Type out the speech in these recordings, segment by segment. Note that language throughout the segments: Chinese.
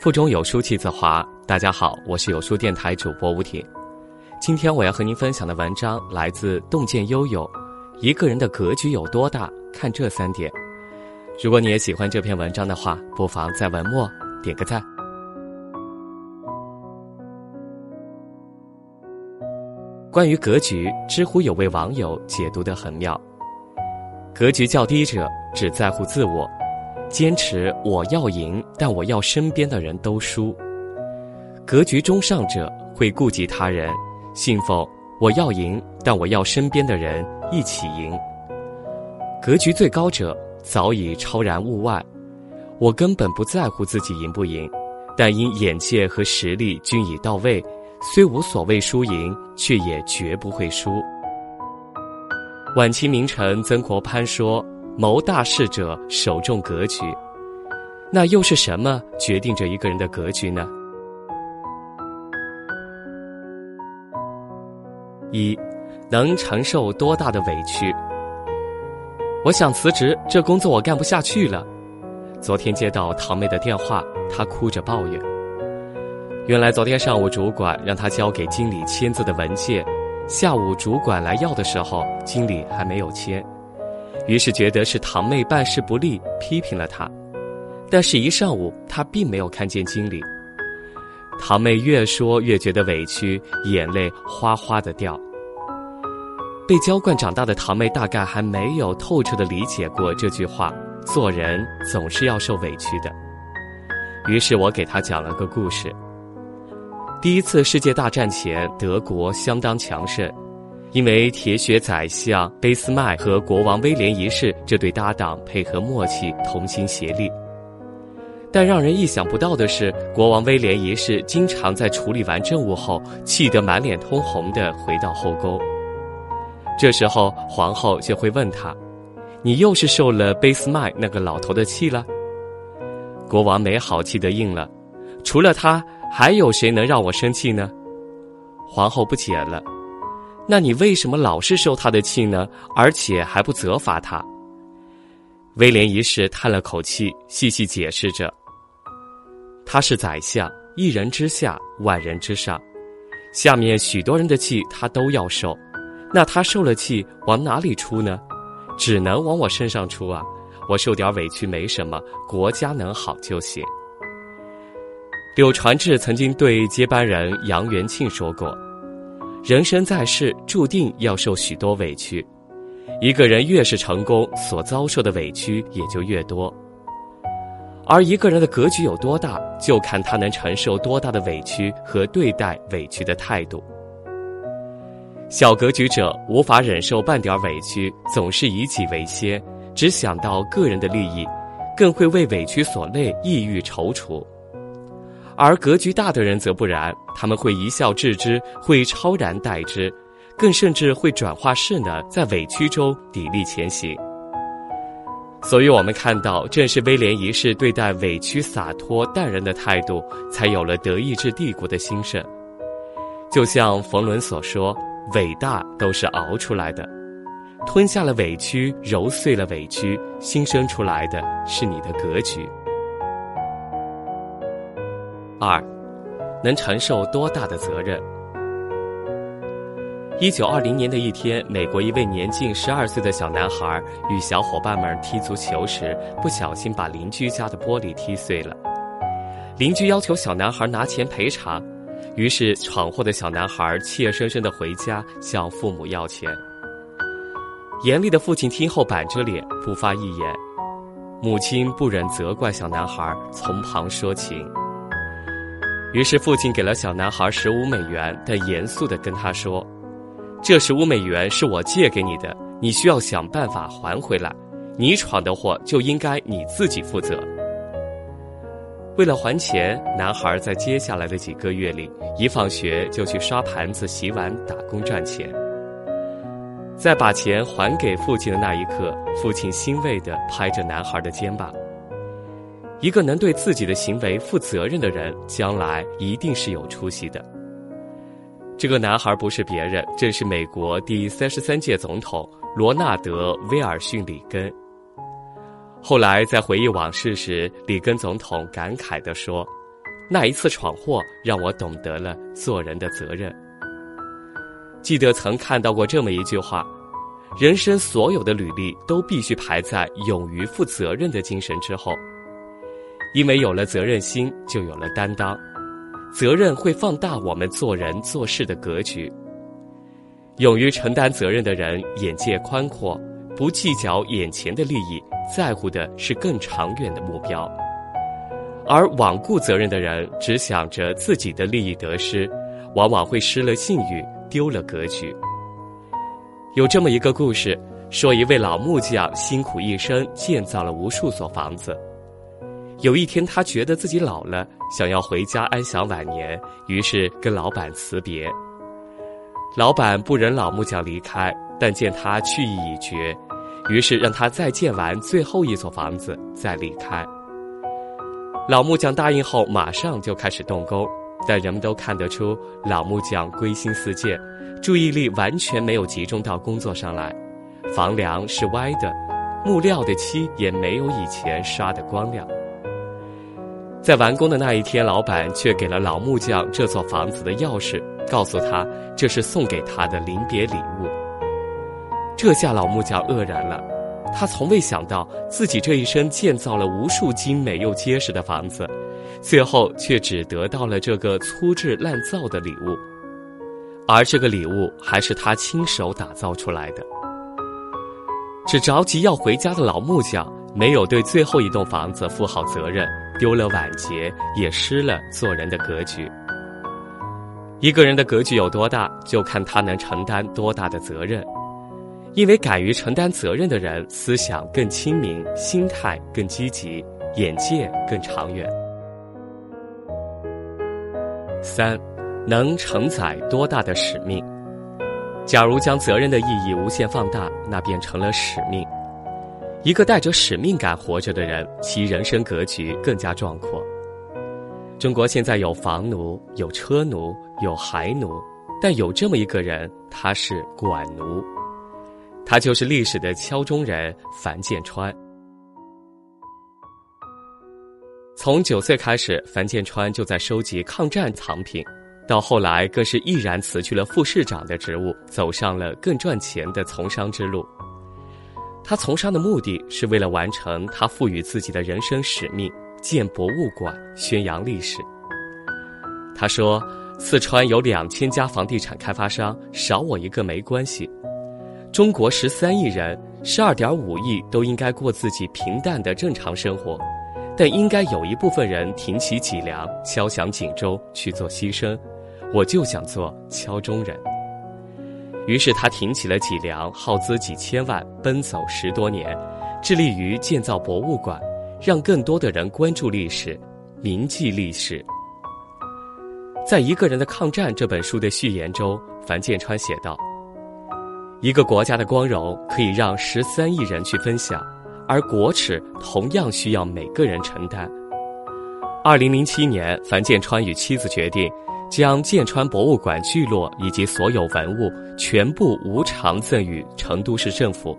腹中有书气自华。大家好，我是有书电台主播吴婷。今天我要和您分享的文章来自洞见悠悠。一个人的格局有多大，看这三点。如果你也喜欢这篇文章的话，不妨在文末点个赞。关于格局，知乎有位网友解读的很妙：格局较低者只在乎自我。坚持我要赢，但我要身边的人都输。格局中上者会顾及他人，信奉我要赢，但我要身边的人一起赢。格局最高者早已超然物外，我根本不在乎自己赢不赢，但因眼界和实力均已到位，虽无所谓输赢，却也绝不会输。晚清名臣曾国藩说。谋大事者首重格局，那又是什么决定着一个人的格局呢？一，能承受多大的委屈？我想辞职，这工作我干不下去了。昨天接到堂妹的电话，她哭着抱怨。原来昨天上午主管让她交给经理签字的文件，下午主管来要的时候，经理还没有签。于是觉得是堂妹办事不力，批评了她。但是，一上午她并没有看见经理。堂妹越说越觉得委屈，眼泪哗哗的掉。被娇惯长大的堂妹大概还没有透彻的理解过这句话：做人总是要受委屈的。于是我给她讲了个故事。第一次世界大战前，德国相当强盛。因为铁血宰相俾斯麦和国王威廉一世这对搭档配合默契、同心协力，但让人意想不到的是，国王威廉一世经常在处理完政务后，气得满脸通红的回到后宫。这时候，皇后就会问他：“你又是受了俾斯麦那个老头的气了？”国王没好气的应了：“除了他，还有谁能让我生气呢？”皇后不解了。那你为什么老是受他的气呢？而且还不责罚他？威廉一世叹了口气，细细解释着：“他是宰相，一人之下，万人之上，下面许多人的气他都要受。那他受了气，往哪里出呢？只能往我身上出啊！我受点委屈没什么，国家能好就行。”柳传志曾经对接班人杨元庆说过。人生在世，注定要受许多委屈。一个人越是成功，所遭受的委屈也就越多。而一个人的格局有多大，就看他能承受多大的委屈和对待委屈的态度。小格局者无法忍受半点委屈，总是以己为先，只想到个人的利益，更会为委屈所累，抑郁踌躇。而格局大的人则不然，他们会一笑置之，会超然待之，更甚至会转化势能，在委屈中砥砺前行。所以，我们看到，正是威廉一世对待委屈洒脱淡然的态度，才有了德意志帝国的兴盛。就像冯仑所说：“伟大都是熬出来的，吞下了委屈，揉碎了委屈，新生出来的是你的格局。”二，能承受多大的责任？一九二零年的一天，美国一位年近十二岁的小男孩与小伙伴们踢足球时，不小心把邻居家的玻璃踢碎了。邻居要求小男孩拿钱赔偿，于是闯祸的小男孩怯生生的回家向父母要钱。严厉的父亲听后板着脸不发一言，母亲不忍责怪小男孩，从旁说情。于是，父亲给了小男孩十五美元，但严肃地跟他说：“这十五美元是我借给你的，你需要想办法还回来。你闯的祸就应该你自己负责。”为了还钱，男孩在接下来的几个月里，一放学就去刷盘子、洗碗、打工赚钱。在把钱还给父亲的那一刻，父亲欣慰地拍着男孩的肩膀。一个能对自己的行为负责任的人，将来一定是有出息的。这个男孩不是别人，正是美国第三十三届总统罗纳德·威尔逊·里根。后来在回忆往事时，里根总统感慨地说：“那一次闯祸让我懂得了做人的责任。记得曾看到过这么一句话：人生所有的履历都必须排在勇于负责任的精神之后，因为有了责任心，就有了担当。责任会放大我们做人做事的格局。勇于承担责任的人，眼界宽阔，不计较眼前的利益，在乎的是更长远的目标。而罔顾责任的人，只想着自己的利益得失，往往会失了信誉，丢了格局。有这么一个故事，说一位老木匠辛苦一生，建造了无数所房子。有一天，他觉得自己老了，想要回家安享晚年，于是跟老板辞别。老板不忍老木匠离开，但见他去意已决，于是让他再建完最后一所房子再离开。老木匠答应后，马上就开始动工，但人们都看得出老木匠归心似箭，注意力完全没有集中到工作上来。房梁是歪的，木料的漆也没有以前刷的光亮。在完工的那一天，老板却给了老木匠这座房子的钥匙，告诉他这是送给他的临别礼物。这下老木匠愕然了。他从未想到自己这一生建造了无数精美又结实的房子，最后却只得到了这个粗制滥造的礼物，而这个礼物还是他亲手打造出来的。只着急要回家的老木匠，没有对最后一栋房子负好责任，丢了晚节，也失了做人的格局。一个人的格局有多大，就看他能承担多大的责任。因为敢于承担责任的人，思想更清明，心态更积极，眼界更长远。三，能承载多大的使命？假如将责任的意义无限放大，那便成了使命。一个带着使命感活着的人，其人生格局更加壮阔。中国现在有房奴，有车奴，有孩奴，但有这么一个人，他是管奴。他就是历史的敲钟人樊建川。从九岁开始，樊建川就在收集抗战藏品，到后来更是毅然辞去了副市长的职务，走上了更赚钱的从商之路。他从商的目的是为了完成他赋予自己的人生使命——建博物馆，宣扬历史。他说：“四川有两千家房地产开发商，少我一个没关系。”中国十三亿人，十二点五亿都应该过自己平淡的正常生活，但应该有一部分人挺起脊梁，敲响警钟去做牺牲。我就想做敲钟人。于是他挺起了脊梁，耗资几千万，奔走十多年，致力于建造博物馆，让更多的人关注历史，铭记历史。在一个人的抗战这本书的序言中，樊建川写道。一个国家的光荣可以让十三亿人去分享，而国耻同样需要每个人承担。二零零七年，樊建川与妻子决定，将建川博物馆聚落以及所有文物全部无偿赠与成都市政府，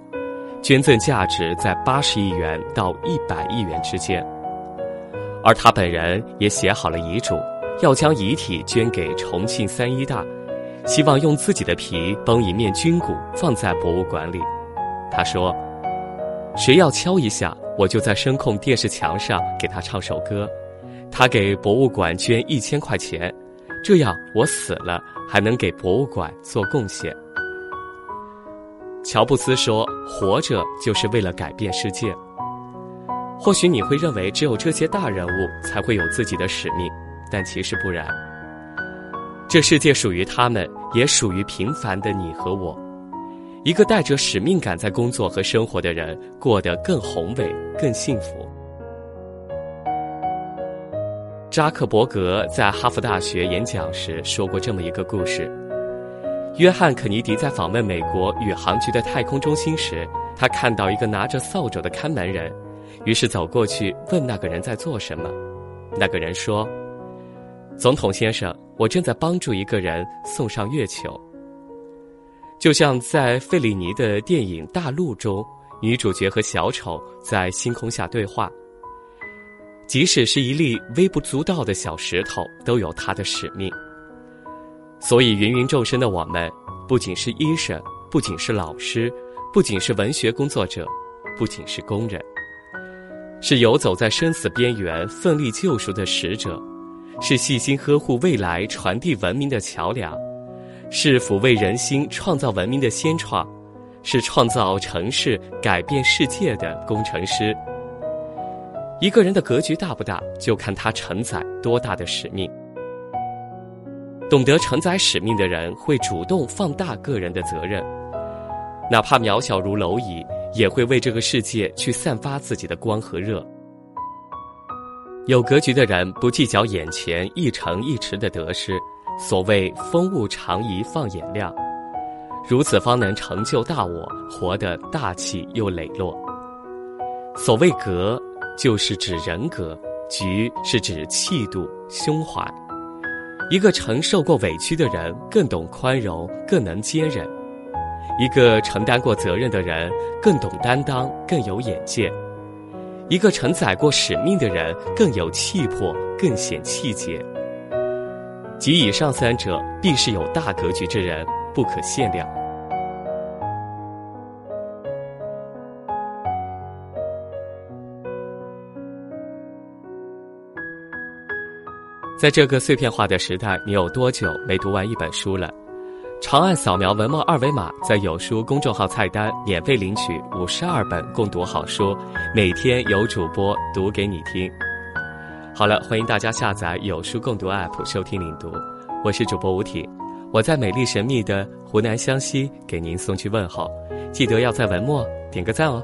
捐赠价值在八十亿元到一百亿元之间。而他本人也写好了遗嘱，要将遗体捐给重庆三一大。希望用自己的皮绷一面军鼓放在博物馆里。他说：“谁要敲一下，我就在声控电视墙上给他唱首歌。他给博物馆捐一千块钱，这样我死了还能给博物馆做贡献。”乔布斯说：“活着就是为了改变世界。”或许你会认为只有这些大人物才会有自己的使命，但其实不然。这世界属于他们，也属于平凡的你和我。一个带着使命感在工作和生活的人，过得更宏伟、更幸福。扎克伯格在哈佛大学演讲时说过这么一个故事：约翰·肯尼迪在访问美国宇航局的太空中心时，他看到一个拿着扫帚的看门人，于是走过去问那个人在做什么。那个人说。总统先生，我正在帮助一个人送上月球。就像在费里尼的电影《大陆》中，女主角和小丑在星空下对话。即使是一粒微不足道的小石头，都有它的使命。所以，芸芸众生的我们，不仅是医生，不仅是老师，不仅是文学工作者，不仅是工人，是游走在生死边缘、奋力救赎的使者，是细心呵护未来、传递文明的桥梁，是抚慰人心、创造文明的先创，是创造城市、改变世界的工程师。一个人的格局大不大，就看他承载多大的使命。懂得承载使命的人，会主动放大个人的责任，哪怕渺小如蝼蚁，也会为这个世界去散发自己的光和热。有格局的人，不计较眼前一城一池的得失，所谓风物长宜放眼量，如此方能成就大我，活得大气又磊落。所谓格，就是指人格；局是指气度、胸怀。一个承受过委屈的人，更懂宽容，更能接忍；一个承担过责任的人，更懂担当，更有眼界；一个承载过使命的人，更有气魄，更显气节。及以上三者，必是有大格局之人，不可限量。在这个碎片化的时代，你有多久没读完一本书了？长按扫描文末二维码，在有书公众号菜单免费领取五十二本共读好书，每天有主播读给你听。好了，欢迎大家下载有书共读 App 收听领读，我是主播吴挺，我在美丽神秘的湖南湘西给您送去问候，记得要在文末点个赞哦。